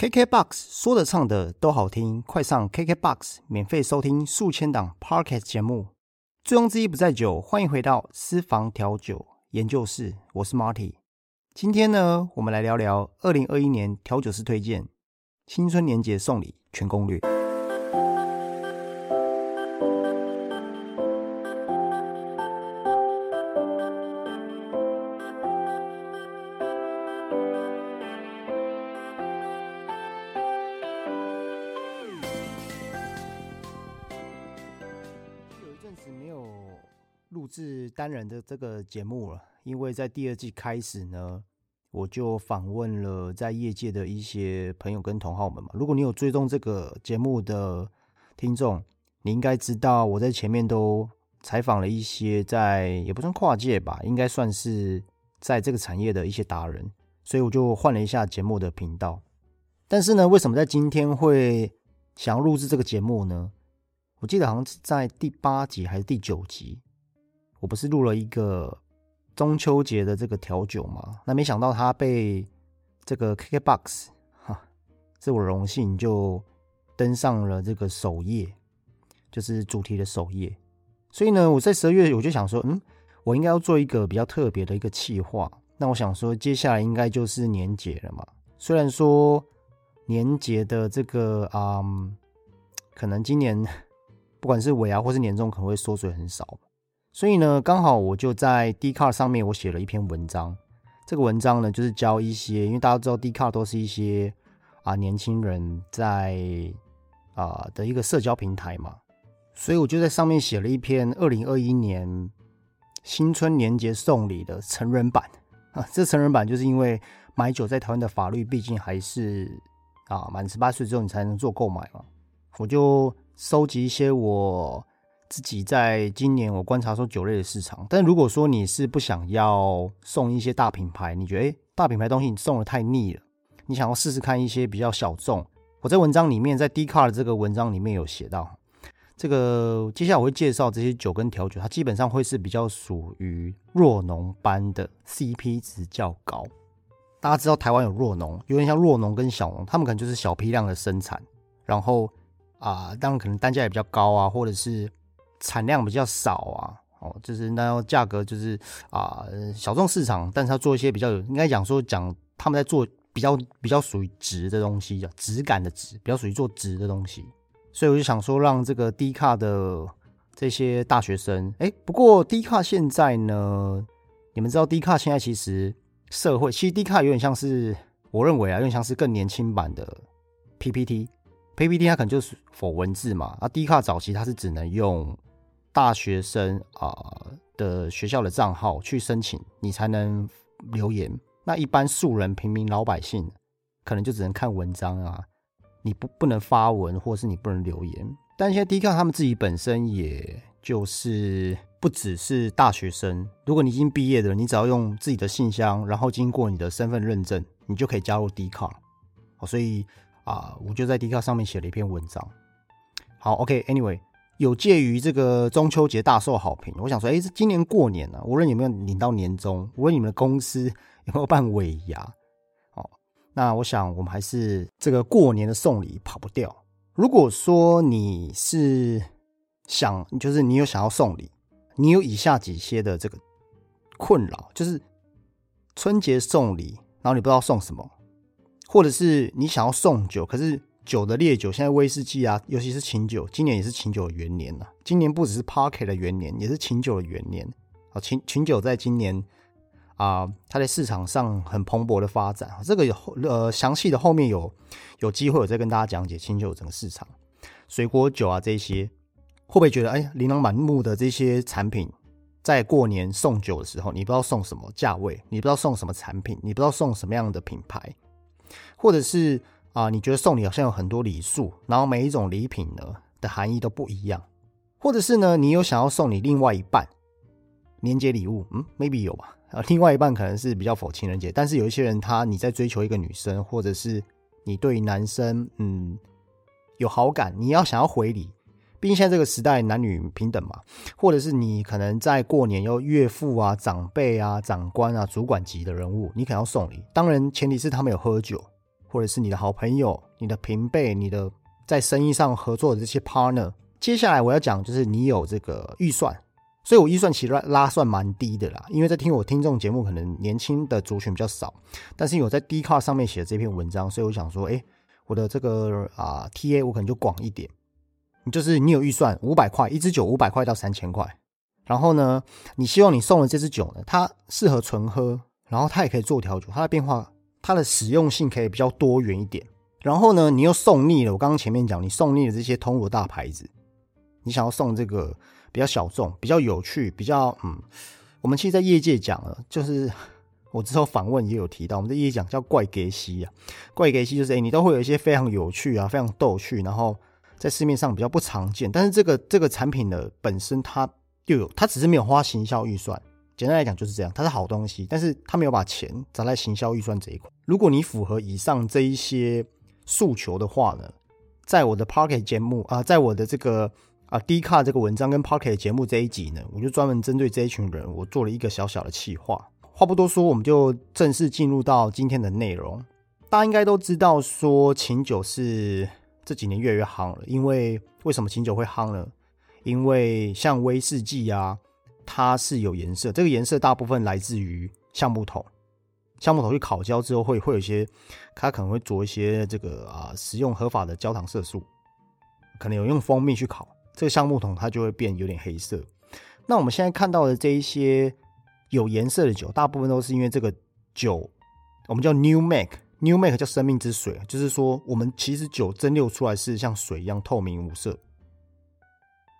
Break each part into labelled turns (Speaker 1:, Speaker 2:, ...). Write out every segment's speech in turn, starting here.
Speaker 1: KKBOX 说的唱的都好听，快上 KKBOX 免费收听数千档 Podcast 节目。醉翁之意不在酒，欢迎回到私房调酒研究室，我是 Marty。今天呢，我们来聊聊二零二一年调酒师推荐青春年节送礼全攻略。这个节目了，因为在第二季开始呢，我就访问了在业界的一些朋友跟同好们嘛。如果你有追踪这个节目的听众，你应该知道我在前面都采访了一些在也不算跨界吧，应该算是在这个产业的一些达人，所以我就换了一下节目的频道。但是呢，为什么在今天会想要录制这个节目呢？我记得好像是在第八集还是第九集，我不是录了一个中秋节的这个调酒嘛？那没想到它被这个 KKBOX 哈，是我荣幸就登上了这个首页，就是主题的首页。所以呢，我在十二月我就想说，嗯，我应该要做一个比较特别的一个企划。那我想说，接下来应该就是年节了嘛。虽然说年节的这个、嗯可能今年。不管是尾牙或是年终，可能会缩水很少。所以呢，刚好我就在 d c a r 上面，我写了一篇文章。这个文章呢，就是教一些，因为大家知道 d c a r 都是一些啊年轻人在啊的一个社交平台嘛，所以我就在上面写了一篇二零二一年新春年节送礼的成人版啊。这成人版就是因为买酒在台湾的法律，毕竟还是啊满十八岁之后你才能做购买嘛，我就。收集一些我自己在今年我观察说酒类的市场，但如果说你是不想要送一些大品牌，你觉得诶大品牌东西你送的太腻了，你想要试试看一些比较小众，我在文章里面在 D c a r 这个文章里面有写到，这个接下来我会介绍这些酒跟调酒，它基本上会是比较属于弱浓班的 CP 值较高。大家知道台湾有弱浓，有点像弱浓跟小浓，他们可能就是小批量的生产，然后。啊，当然可能单价也比较高啊，或者是产量比较少啊，哦，就是那要价格就是啊小众市场，但是他做一些比较有，应该讲说讲他们在做比较比较属于值的东西，质感的值，比较属于做值的东西，所以我就想说让这个低卡的这些大学生，哎，不过低卡现在呢，你们知道低卡现在其实社会其实低卡有点像是我认为啊，有点像是更年轻版的 PPT。PPT 它可能就是否文字嘛，啊低卡早期它是只能用大学生啊的学校的账号去申请，你才能留言。那一般素人、平民老百姓可能就只能看文章啊，你不不能发文，或是你不能留言。但现在 D 卡他们自己本身也就是不只是大学生，如果你已经毕业的，你只要用自己的信箱，然后经过你的身份认证，你就可以加入 D 卡。哦，所以。啊，我就在 d 卡上面写了一篇文章。好，OK，Anyway，有介于这个中秋节大受好评。我想说，哎，这今年过年啊，无论有没有领到年终，无论你们的公司有没有办尾牙，哦，那我想我们还是这个过年的送礼跑不掉。如果说你是想，就是你有想要送礼，你有以下几些的这个困扰，就是春节送礼，然后你不知道送什么。或者是你想要送酒，可是酒的烈酒，现在威士忌啊，尤其是琴酒，今年也是琴酒的元年了。今年不只是 Park 的元年，也是琴酒的元年。啊，琴琴酒在今年啊，它在市场上很蓬勃的发展。这个有呃详细的后面有有机会我再跟大家讲解琴酒整个市场。水果酒啊这些，会不会觉得哎琳琅满目的这些产品，在过年送酒的时候，你不知道送什么价位，你不知道送什么产品，你不知道送什么样的品牌。或者是啊，你觉得送礼好像有很多礼数，然后每一种礼品呢的含义都不一样。或者是呢，你有想要送你另外一半年节礼物，嗯，maybe 有吧。啊，另外一半可能是比较否情人节，但是有一些人他你在追求一个女生，或者是你对男生嗯有好感，你要想要回礼，毕竟现在这个时代男女平等嘛。或者是你可能在过年有岳父啊、长辈啊、长官啊、主管级的人物，你可能要送礼。当然前提是他们有喝酒。或者是你的好朋友、你的平辈、你的在生意上合作的这些 partner。接下来我要讲就是你有这个预算，所以我预算其实拉算蛮低的啦。因为在听我听众节目，可能年轻的族群比较少，但是我在 D 卡上面写的这篇文章，所以我想说，哎，我的这个啊 TA 我可能就广一点。就是你有预算五百块一支酒，五百块到三千块。然后呢，你希望你送的这支酒呢，它适合纯喝，然后它也可以做调酒，它的变化，它的实用性可以比较多元一点。然后呢，你又送腻了，我刚刚前面讲，你送腻了这些通路大牌子，你想要送这个比较小众、比较有趣、比较嗯，我们其实，在业界讲了，就是 我之后访问也有提到，我们在业界讲叫怪给西啊，怪给西就是哎，你都会有一些非常有趣啊、非常逗趣，然后。在市面上比较不常见，但是这个这个产品的本身它又有，它只是没有花行销预算。简单来讲就是这样，它是好东西，但是它没有把钱砸在行销预算这一块。如果你符合以上这一些诉求的话呢，在我的 Pocket 节目啊，在我的这个啊 D 卡这个文章跟 Pocket 节目这一集呢，我就专门针对这一群人，我做了一个小小的企划。话不多说，我们就正式进入到今天的内容。大家应该都知道，说琴酒是。这几年越来越夯了，因为为什么琴酒会夯呢？因为像威士忌啊，它是有颜色，这个颜色大部分来自于橡木桶，橡木桶去烤焦之后会会有一些，它可能会着一些这个啊，使用合法的焦糖色素，可能有用蜂蜜去烤，这个橡木桶它就会变有点黑色。那我们现在看到的这一些有颜色的酒，大部分都是因为这个酒，我们叫 New Make。New Make 叫生命之水，就是说我们其实酒蒸馏出来是像水一样透明无色，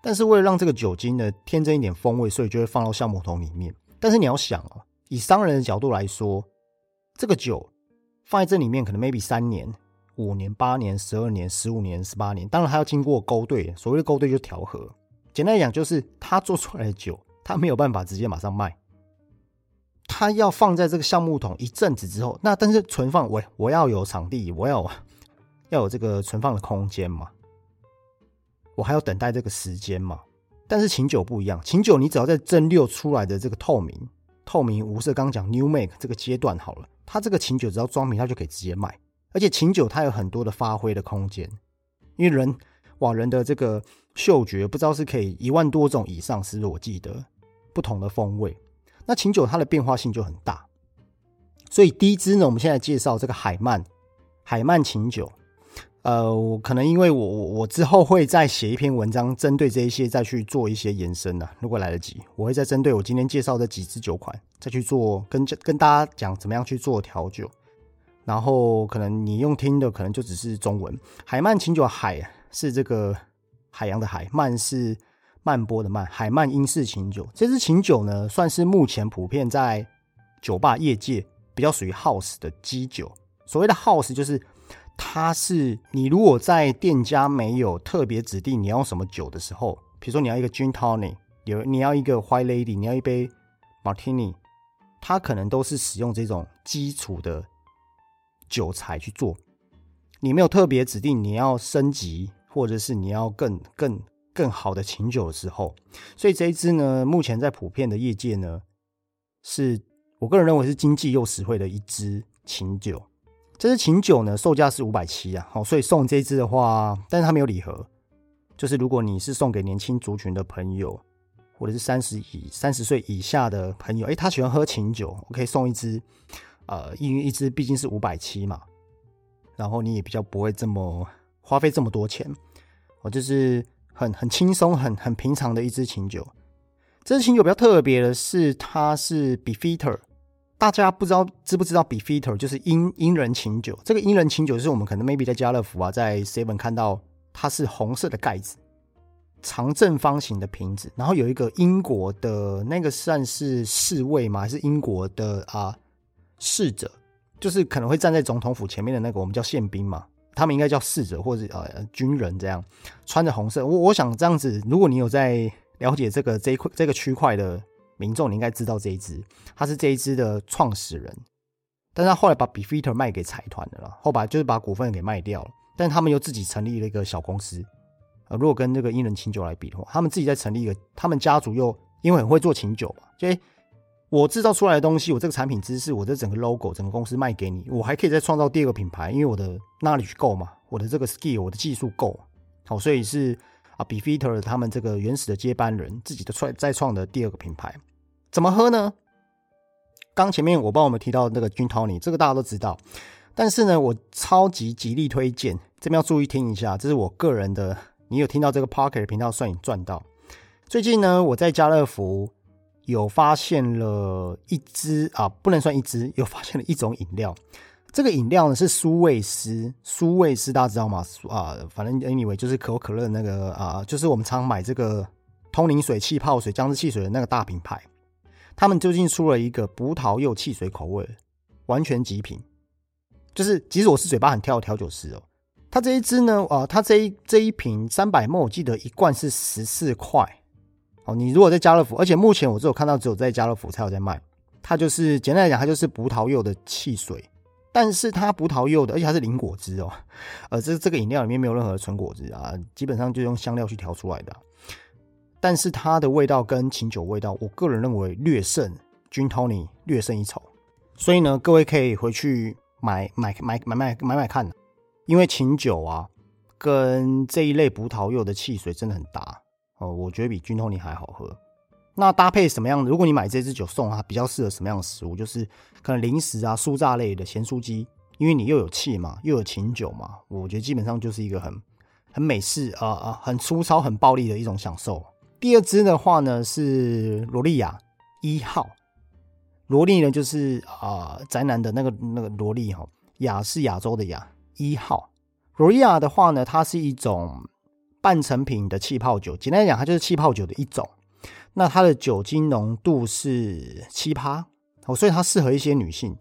Speaker 1: 但是为了让这个酒精呢添增一点风味，所以就会放到橡木桶里面。但是你要想哦，以商人的角度来说，这个酒放在这里面可能 maybe 三年、五年、八年、十二年、十五年、十八年，当然还要经过勾兑。所谓的勾兑就调和，简单来讲就是他做出来的酒，他没有办法直接马上卖。他要放在这个橡木桶一阵子之后，那但是存放我我要有场地，我要要有这个存放的空间嘛，我还要等待这个时间嘛。但是琴酒不一样，琴酒你只要在蒸馏出来的这个透明、透明无色，刚讲 new make 这个阶段好了，它这个琴酒只要装瓶，它就可以直接卖。而且琴酒它有很多的发挥的空间，因为人哇人的这个嗅觉不知道是可以一万多种以上，是我记得不同的风味。那琴酒它的变化性就很大，所以第一支呢，我们现在介绍这个海曼海曼琴酒。呃，我可能因为我我我之后会再写一篇文章，针对这一些再去做一些延伸呢。如果来得及，我会再针对我今天介绍的几支酒款，再去做跟跟大家讲怎么样去做调酒。然后可能你用听的，可能就只是中文。海曼琴酒，海是这个海洋的海，曼是。曼波的曼海曼英式琴酒，这支琴酒呢，算是目前普遍在酒吧业界比较属于 house 的基酒。所谓的 house 就是，它是你如果在店家没有特别指定你要什么酒的时候，比如说你要一个 gin tonic，有你要一个 white lady，你要一杯 martini，它可能都是使用这种基础的酒材去做。你没有特别指定你要升级，或者是你要更更。更好的琴酒的时候，所以这一支呢，目前在普遍的业界呢，是我个人认为是经济又实惠的一支琴酒。这支琴酒呢，售价是五百七啊，好，所以送这支的话，但是它没有礼盒，就是如果你是送给年轻族群的朋友，或者是三十以三十岁以下的朋友，哎，他喜欢喝琴酒，我可以送一支，呃，因为一支毕竟是五百七嘛，然后你也比较不会这么花费这么多钱，我就是。很很轻松、很很平常的一支琴酒。这支琴酒比较特别的是，它是 Beefeater。大家不知道知不知道 Beefeater 就是英英人琴酒。这个英人琴酒就是我们可能 maybe 在家乐福啊，在 Seven 看到它是红色的盖子，长正方形的瓶子，然后有一个英国的那个算是侍卫吗？还是英国的啊侍者？就是可能会站在总统府前面的那个，我们叫宪兵嘛。他们应该叫侍者或者呃军人这样，穿着红色。我我想这样子，如果你有在了解这个这一块这个区块的民众，你应该知道这一支，他是这一支的创始人，但他后来把 Beefeater 卖给财团的了，后把就是把股份给卖掉了，但他们又自己成立了一个小公司。呃，如果跟这个英伦琴酒来比的话，他们自己在成立一个，他们家族又因为很会做琴酒嘛，就我制造出来的东西，我这个产品知识，我这整个 logo，整个公司卖给你，我还可以再创造第二个品牌，因为我的 knowledge 够嘛，我的这个 skill，我的技术够，好，所以是啊 b e f i t e r 他们这个原始的接班人自己的创再创的第二个品牌，怎么喝呢？刚前面我帮我们提到那个君 Tony，这个大家都知道，但是呢，我超级极力推荐，这边要注意听一下，这是我个人的，你有听到这个 Pocket 频道算你赚到。最近呢，我在家乐福。有发现了一支啊，不能算一支，有发现了一种饮料。这个饮料呢是苏味斯，苏味斯大家知道吗？啊，反正 anyway 就是可口可乐那个啊，就是我们常买这个通灵水、气泡水、姜汁汽水的那个大品牌。他们最近出了一个葡萄柚汽水口味，完全极品。就是即使我是嘴巴很挑的调酒师哦，它这一支呢，啊，它这一这一瓶三百沫，我记得一罐是十四块。哦你如果在家乐福，而且目前我只有看到只有在家乐福才有在卖，它就是简单来讲，它就是葡萄柚的汽水，但是它葡萄柚的，而且它是零果汁哦，呃，这这个饮料里面没有任何纯果汁啊，基本上就用香料去调出来的，但是它的味道跟琴酒味道，我个人认为略胜君 Tony 略胜一筹，所以呢，各位可以回去买买买买买买买看，因为琴酒啊跟这一类葡萄柚的汽水真的很搭。哦，我觉得比君通尼还好喝。那搭配什么样的？如果你买这支酒送它，比较适合什么样的食物？就是可能零食啊、酥炸类的咸酥鸡，因为你又有气嘛，又有琴酒嘛，我觉得基本上就是一个很很美式啊啊，很粗糙、很暴力的一种享受。第二支的话呢是罗莉亚一号，罗莉呢就是啊宅男的那个那个罗莉哈，亚是亚洲的亚一号。罗莉亚的话呢，它是一种。半成品的气泡酒，简单来讲，它就是气泡酒的一种。那它的酒精浓度是七趴，哦，所以它适合一些女性。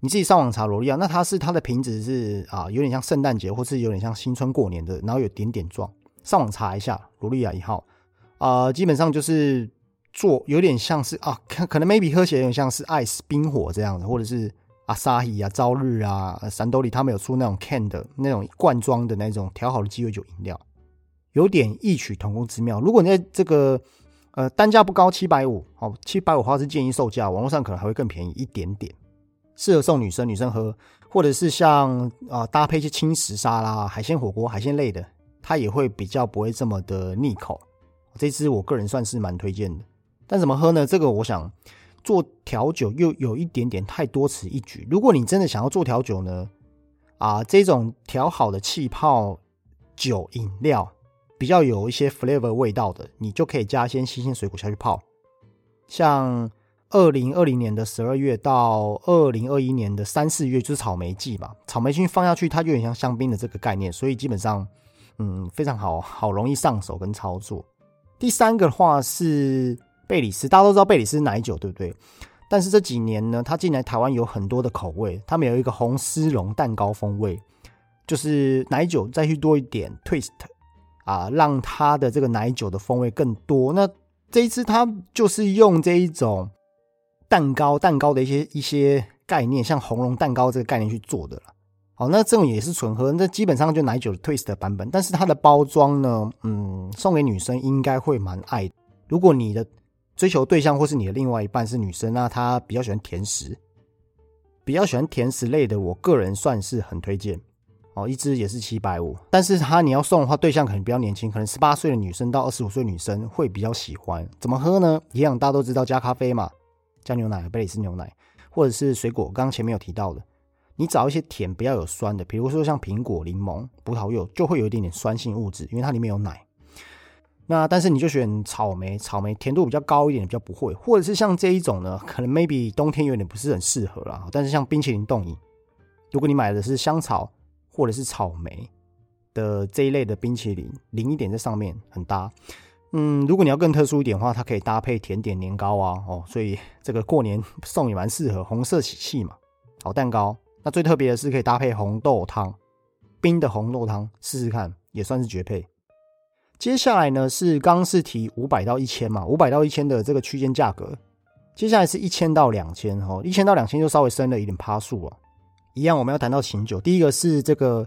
Speaker 1: 你自己上网查罗莉亚，那它是它的瓶子是啊，有点像圣诞节，或是有点像新春过年的，然后有点点状。上网查一下罗莉亚一号，啊，基本上就是做有点像是啊，可可能 maybe 喝起来有点像是 ice 冰火这样的，或者是阿萨伊啊、朝日啊、三兜里他们有出那种 can 的那种罐装的那种调好的鸡尾酒饮料。有点异曲同工之妙。如果你在这个呃单价不高，七百五，好，七百五话是建议售价，网络上可能还会更便宜一点点，适合送女生，女生喝，或者是像啊搭配一些轻食沙拉、海鲜火锅、海鲜类的，它也会比较不会这么的腻口。这支我个人算是蛮推荐的。但怎么喝呢？这个我想做调酒又有一点点太多此一举。如果你真的想要做调酒呢，啊，这种调好的气泡酒饮料。比较有一些 flavor 味道的，你就可以加一些新鲜水果下去泡。像二零二零年的十二月到二零二一年的三四月就是草莓季嘛，草莓菌放下去，它就有点像香槟的这个概念，所以基本上，嗯，非常好，好容易上手跟操作。第三个的话是贝里斯，大家都知道贝里斯奶酒对不对？但是这几年呢，它进来台湾有很多的口味，他们有一个红丝绒蛋糕风味，就是奶酒再去多一点 twist。啊，让它的这个奶酒的风味更多。那这一次它就是用这一种蛋糕、蛋糕的一些一些概念，像红龙蛋糕这个概念去做的了。哦，那这种也是纯喝，那基本上就奶酒的 twist 的版本。但是它的包装呢，嗯，送给女生应该会蛮爱。如果你的追求对象或是你的另外一半是女生，那她比较喜欢甜食，比较喜欢甜食类的，我个人算是很推荐。哦，一支也是七百五，但是它你要送的话，对象可能比较年轻，可能十八岁的女生到二十五岁女生会比较喜欢。怎么喝呢？一样，大家都知道加咖啡嘛，加牛奶，贝里斯牛奶，或者是水果，刚刚前面有提到的，你找一些甜不要有酸的，比如说像苹果、柠檬、葡萄柚，就会有一点点酸性物质，因为它里面有奶。那但是你就选草莓，草莓甜度比较高一点，比较不会，或者是像这一种呢，可能 maybe 冬天有点不是很适合啦。但是像冰淇淋冻饮，如果你买的是香草。或者是草莓的这一类的冰淇淋，淋一点在上面很搭。嗯，如果你要更特殊一点的话，它可以搭配甜点年糕啊，哦，所以这个过年 送也蛮适合。红色喜气嘛，好蛋糕。那最特别的是可以搭配红豆汤，冰的红豆汤试试看，也算是绝配。接下来呢是刚是提五百到一千嘛，五百到一千的这个区间价格。接下来是一千到两千哈，一千到两千就稍微升了一点趴数啊。一样，我们要谈到琴酒。第一个是这个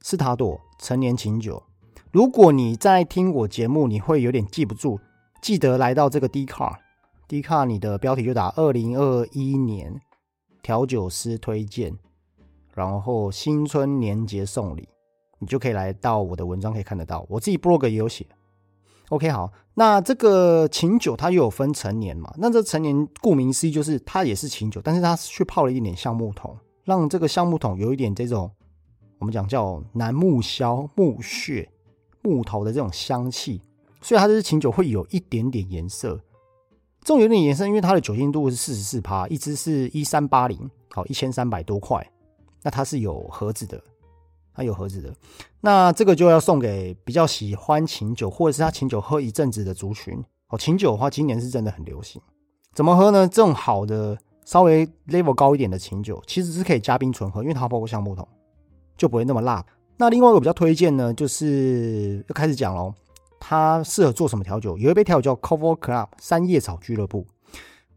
Speaker 1: 斯塔朵成年琴酒。如果你在听我节目，你会有点记不住，记得来到这个 D 卡，D 卡你的标题就打二零二一年调酒师推荐，然后新春年节送礼，你就可以来到我的文章可以看得到，我自己 blog 也有写。OK，好，那这个琴酒它又有分成年嘛？那这成年顾名思义就是它也是琴酒，但是它去泡了一点橡木桶，让这个橡木桶有一点这种我们讲叫楠木硝、木屑、木头的这种香气，所以它这支琴酒会有一点点颜色。这种有点延伸，因为它的酒精度是四十四趴，一支是一三八零，好一千三百多块，那它是有盒子的。它有盒子的，那这个就要送给比较喜欢琴酒，或者是他琴酒喝一阵子的族群。哦，琴酒的话，今年是真的很流行。怎么喝呢？这种好的、稍微 level 高一点的琴酒，其实是可以加冰纯喝，因为它包括橡木桶，就不会那么辣。那另外一个比较推荐呢，就是要开始讲喽。它适合做什么调酒？有一杯调酒叫 Cover Club 三叶草俱乐部。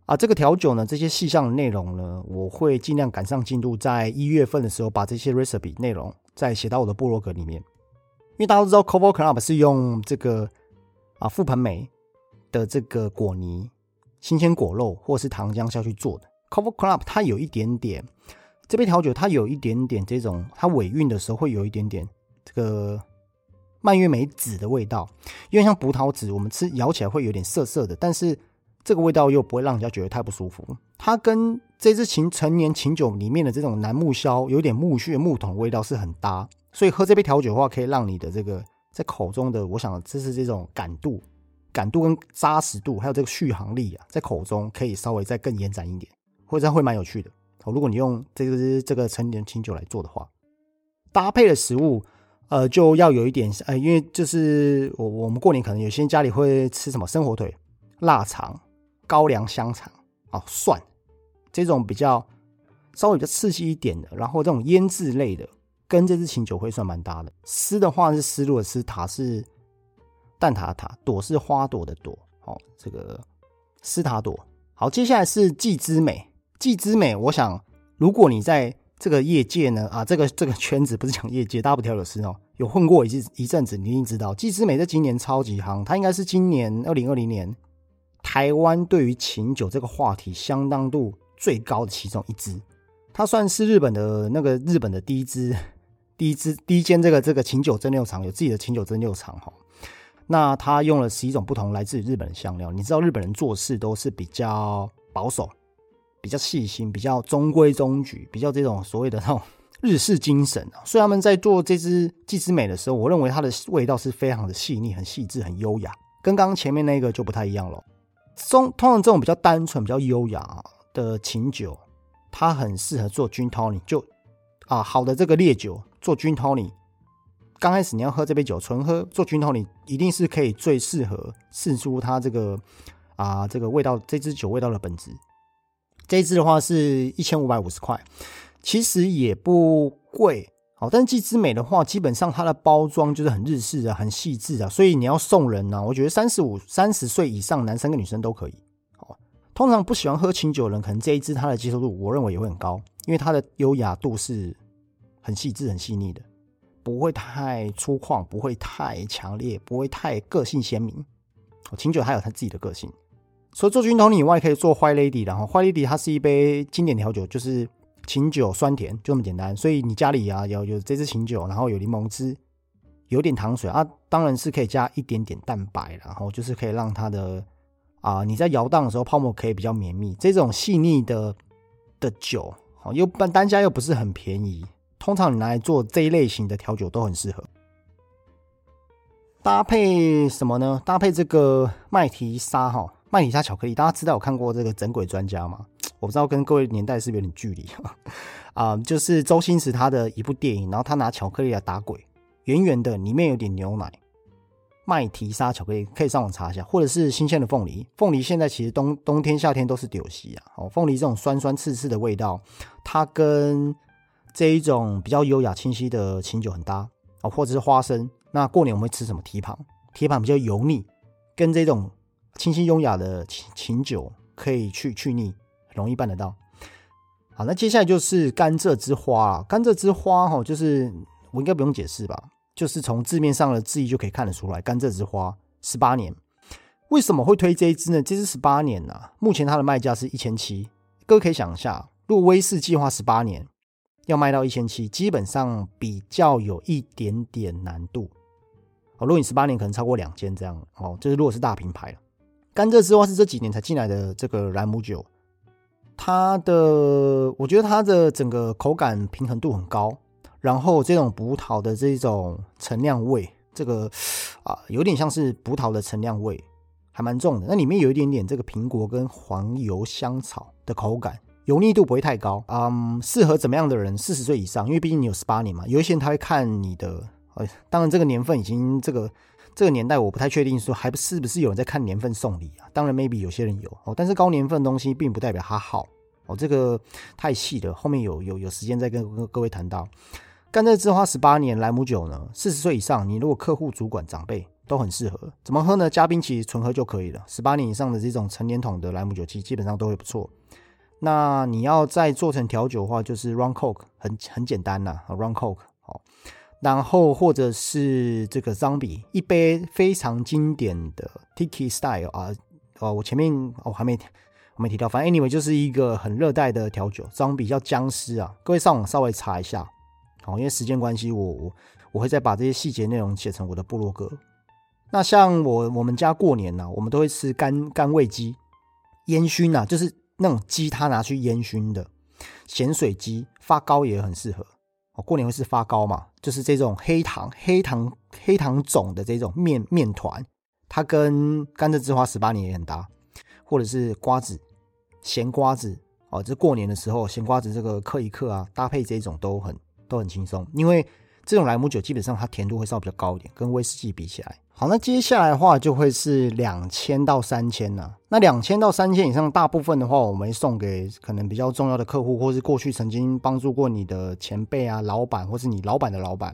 Speaker 1: 啊，这个调酒呢，这些细项的内容呢，我会尽量赶上进度，在一月份的时候把这些 recipe 内容再写到我的部落格里面。因为大家都知道 Cover Club 是用这个啊覆盆梅的这个果泥、新鲜果肉或是糖浆下去做的。Cover Club 它有一点点这杯调酒，它有一点点这种，它尾韵的时候会有一点点这个蔓越莓籽的味道，因为像葡萄籽，我们吃咬起来会有点涩涩的，但是。这个味道又不会让人家觉得太不舒服，它跟这支琴陈年琴酒里面的这种楠木硝有点木屑木桶味道是很搭，所以喝这杯调酒的话，可以让你的这个在口中的，我想这是这种感度、感度跟扎实度，还有这个续航力啊，在口中可以稍微再更延展一点，或者会蛮有趣的。如果你用这个这个陈年琴酒来做的话，搭配的食物，呃，就要有一点，呃，因为就是我我们过年可能有些人家里会吃什么生火腿、腊肠。高粱香肠哦，蒜这种比较稍微比较刺激一点的，然后这种腌制类的，跟这支琴酒会算蛮搭的。丝的话是丝路的丝，塔是蛋挞的塔，朵是花朵的朵。哦，这个斯塔朵。好，接下来是季之美。季之美，我想如果你在这个业界呢，啊，这个这个圈子不是讲业界，大不调酒师哦，有混过一一阵子，你一定知道季之美在今年超级夯，它应该是今年二零二零年。台湾对于琴酒这个话题相当度最高的其中一支，它算是日本的那个日本的第一支、第一支、第一间这个这个琴酒蒸馏厂，有自己的琴酒蒸馏厂哈。那它用了十一种不同来自于日本的香料。你知道日本人做事都是比较保守、比较细心、比较中规中矩、比较这种所谓的 那种日式精神啊。所以他们在做这支季之美的时候，我认为它的味道是非常的细腻、很细致、很优雅，跟刚刚前面那个就不太一样了。中通常这种比较单纯、比较优雅的琴酒，它很适合做 gin tonic。就啊，好的这个烈酒做 gin tonic，刚开始你要喝这杯酒，纯喝做 gin tonic，一定是可以最适合试出它这个啊这个味道，这支酒味道的本质。这一支的话是一千五百五十块，其实也不贵。好，但是季之美的话，基本上它的包装就是很日式的，很细致啊，所以你要送人呢，我觉得三十五、三十岁以上男生跟女生都可以。好，通常不喜欢喝清酒的人，可能这一支它的接受度，我认为也会很高，因为它的优雅度是很细致、很细腻的，不会太粗犷，不会太强烈，不会太个性鲜明。哦，清酒还有它自己的个性。除了做军统以外，可以做坏 Lady 然后坏 Lady 它是一杯经典调酒，就是。琴酒酸甜就这么简单，所以你家里啊有有这支琴酒，然后有柠檬汁，有点糖水啊，当然是可以加一点点蛋白，然后就是可以让它的啊你在摇荡的时候泡沫可以比较绵密。这种细腻的的酒，好又单单价又不是很便宜，通常你拿来做这一类型的调酒都很适合。搭配什么呢？搭配这个麦提沙哈，麦提沙巧克力，大家知道有看过这个整鬼专家吗？我不知道跟各位年代是不是有点距离 啊？就是周星驰他的一部电影，然后他拿巧克力来打鬼，圆圆的，里面有点牛奶，麦提沙巧克力可以上网查一下，或者是新鲜的凤梨。凤梨现在其实冬冬天夏天都是丢席啊。哦，凤梨这种酸酸刺刺的味道，它跟这一种比较优雅清晰的清酒很搭哦，或者是花生。那过年我们会吃什么？蹄膀，蹄膀比较油腻，跟这种清新优雅的清清酒可以去去腻。容易办得到。好，那接下来就是甘蔗之花。甘蔗之花哈，就是我应该不用解释吧？就是从字面上的字义就可以看得出来，甘蔗之花十八年。为什么会推这一支呢？这支十八年呐，目前它的卖价是一千七。各位可以想一下，如果威士计划十八年要卖到一千七，基本上比较有一点点难度。哦，如果你十八年可能超过两千这样哦，就是如果是大品牌了。甘蔗之花是这几年才进来的这个兰姆酒，它的我觉得它的整个口感平衡度很高，然后这种葡萄的这种陈酿味，这个啊有点像是葡萄的陈酿味，还蛮重的。那里面有一点点这个苹果跟黄油香草的口感，油腻度不会太高。嗯，适合怎么样的人？四十岁以上，因为毕竟你有十八年嘛。有一些人他会看你的，呃，当然这个年份已经这个。这个年代我不太确定说还不是不是有人在看年份送礼啊？当然 maybe 有些人有哦，但是高年份的东西并不代表它好哦。这个太细了，后面有有有时间再跟各位谈到。甘蔗之花十八年莱姆酒呢，四十岁以上，你如果客户、主管、长辈都很适合。怎么喝呢？嘉宾其实纯喝就可以了。十八年以上的这种成年桶的莱姆酒，其实基本上都会不错。那你要再做成调酒的话，就是 run coke，很很简单呐，run coke 好。然后或者是这个 Zombie 一杯非常经典的 Tiki Style 啊，哦，我前面我还没我没提到，反正 Anyway 就是一个很热带的调酒，Zombie 叫僵尸啊，各位上网稍微查一下，好，因为时间关系，我我我会再把这些细节内容写成我的部落格。那像我我们家过年呢，我们都会吃干干味鸡，烟熏呐，就是那种鸡，它拿去烟熏的咸水鸡，发糕也很适合。哦，过年会是发糕嘛？就是这种黑糖、黑糖、黑糖种的这种面面团，它跟甘蔗之花十八年也很搭，或者是瓜子、咸瓜子哦，这过年的时候咸瓜子这个嗑一嗑啊，搭配这种都很都很轻松，因为。这种莱姆酒基本上它甜度会稍微比较高一点，跟威士忌比起来。好，那接下来的话就会是两千到三千呢。那两千到三千以上，大部分的话，我们送给可能比较重要的客户，或是过去曾经帮助过你的前辈啊、老板，或是你老板的老板，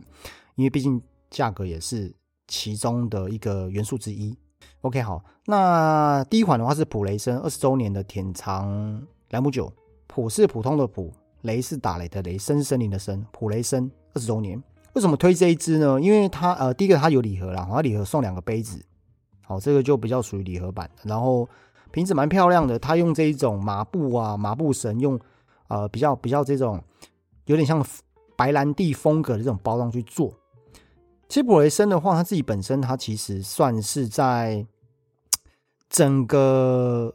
Speaker 1: 因为毕竟价格也是其中的一个元素之一。OK，好，那第一款的话是普雷森二十周年的甜藏莱姆酒，普是普通的普，雷是打雷的雷，森森林的森，普雷森二十周年。为什么推这一支呢？因为它呃，第一个它有礼盒啦，它礼盒送两个杯子，好，这个就比较属于礼盒版。然后瓶子蛮漂亮的，它用这一种麻布啊，麻布绳，用呃比较比较这种有点像白兰地风格的这种包装去做。其实普雷森的话，它自己本身它其实算是在整个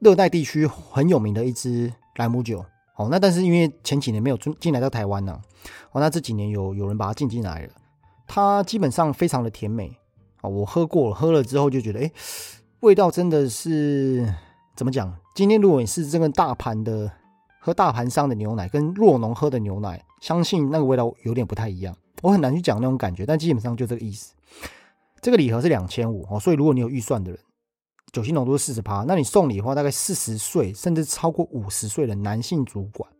Speaker 1: 热带地区很有名的一支莱姆酒。好，那但是因为前几年没有进进来到台湾呢，哦，那这几年有有人把它进进来了，它基本上非常的甜美啊，我喝过了，喝了之后就觉得，哎，味道真的是怎么讲？今天如果你是这个大盘的喝大盘商的牛奶，跟若农喝的牛奶，相信那个味道有点不太一样，我很难去讲那种感觉，但基本上就这个意思。这个礼盒是两千五哦，所以如果你有预算的人。酒精浓度是四十趴，那你送礼的话，大概四十岁甚至超过五十岁的男性主管，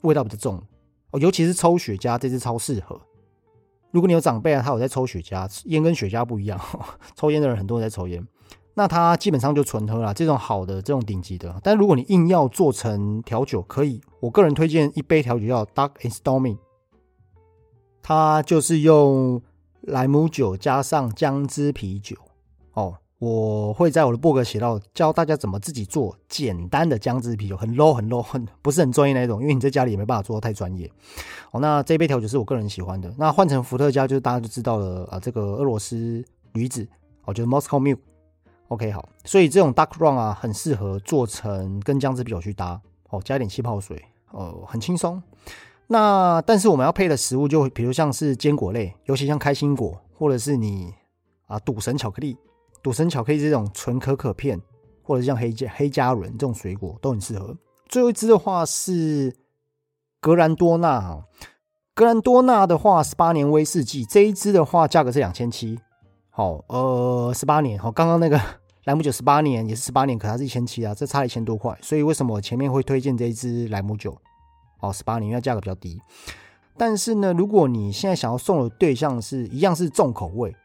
Speaker 1: 味道比较重哦，尤其是抽雪茄，这支超适合。如果你有长辈啊，他有在抽雪茄，烟跟雪茄不一样，抽烟的人很多人在抽烟，那他基本上就纯喝了这种好的、这种顶级的。但如果你硬要做成调酒，可以，我个人推荐一杯调酒叫 Dark and Stormy，它就是用莱姆酒加上姜汁啤酒哦。我会在我的博客写到教大家怎么自己做简单的姜汁啤酒，很 low 很 low 很不是很专业那种，因为你在家里也没办法做的太专业。哦，那这杯调酒是我个人喜欢的。那换成伏特加，就是大家就知道了啊，这个俄罗斯女子，哦，就是 Moscow Mule。OK，好，所以这种 Dark Rum 啊，很适合做成跟姜汁啤酒去搭，哦，加一点气泡水，哦，很轻松。那但是我们要配的食物就比如像是坚果类，尤其像开心果，或者是你啊赌神巧克力。赌神巧克力这种纯可可片，或者像黑加黑加仑这种水果都很适合。最后一支的话是格兰多纳哈，格兰多纳的话十八年威士忌这一支的话价格是两千七，好呃十八年好，刚刚那个莱姆酒十八年也是十八年，可它是一千七啊，这差一千多块。所以为什么我前面会推荐这一支莱姆酒？哦，十八年因为价格比较低。但是呢，如果你现在想要送的对象是一样是重口味。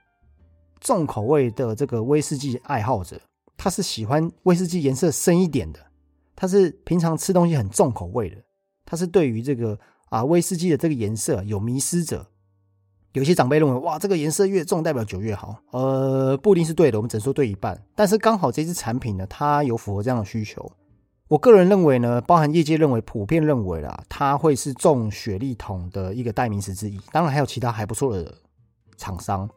Speaker 1: 重口味的这个威士忌爱好者，他是喜欢威士忌颜色深一点的，他是平常吃东西很重口味的，他是对于这个啊威士忌的这个颜色有迷失者，有些长辈认为，哇，这个颜色越重代表酒越好。呃，不一定是对的，我们只能说对一半。但是刚好这支产品呢，它有符合这样的需求。我个人认为呢，包含业界认为，普遍认为啦，它会是重雪利桶的一个代名词之一。当然还有其他还不错的厂商。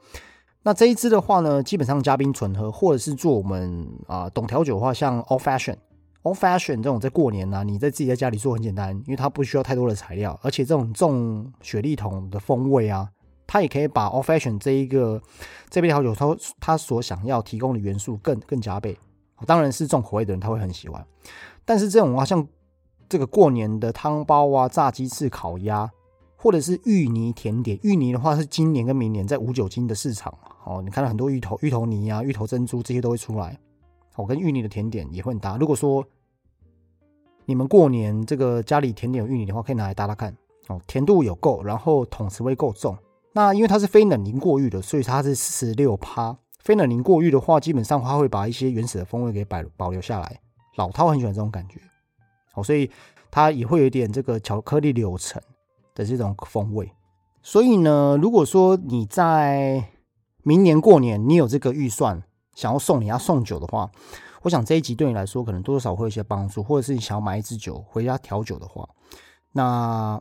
Speaker 1: 那这一支的话呢，基本上加冰纯喝，或者是做我们啊懂调酒的话，像 Old Fashion，Old Fashion 这种在过年呢，你在自己在家里做很简单，因为它不需要太多的材料，而且这种重雪莉桶的风味啊。它也可以把 Old Fashion 这一个这杯调酒，它它所想要提供的元素更更加倍。当然是重口味的人他会很喜欢，但是这种啊，像这个过年的汤包啊、炸鸡翅、烤鸭，或者是芋泥甜点，芋泥的话是今年跟明年在无酒精的市场哦，你看到很多芋头、芋头泥啊、芋头珍珠这些都会出来，哦，跟芋泥的甜点也会很搭。如果说你们过年这个家里甜点有芋泥的话，可以拿来搭搭看哦，甜度有够，然后桶词味够重。那因为它是非冷凝过滤的，所以它是四十六趴。非冷凝过滤的话，基本上它会把一些原始的风味给保保留下来。老饕很喜欢这种感觉，哦，所以它也会有点这个巧克力柳橙的这种风味。所以呢，如果说你在明年过年你有这个预算，想要送你要送酒的话，我想这一集对你来说可能多少会有一些帮助，或者是你想要买一支酒回家调酒的话，那。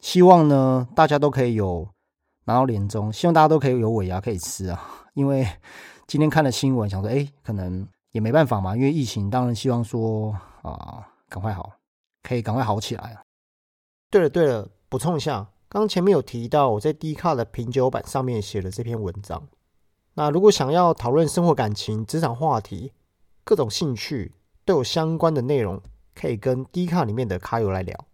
Speaker 1: 希望呢，大家都可以有拿到年终，希望大家都可以有尾牙可以吃啊！因为 今天看了新闻，想说，哎，可能也没办法嘛，因为疫情，当然希望说啊，赶快好，可以赶快好起来啊！对了对了，补充一下，刚前面有提到我在 D 卡的品酒版上面写了这篇文章，那如果想要讨论生活、感情、职场话题，各种兴趣都有相关的内容，可以跟 D 卡里面的卡友来聊。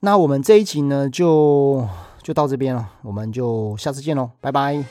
Speaker 1: 那我们这一集呢，就就到这边了，我们就下次见喽，拜拜。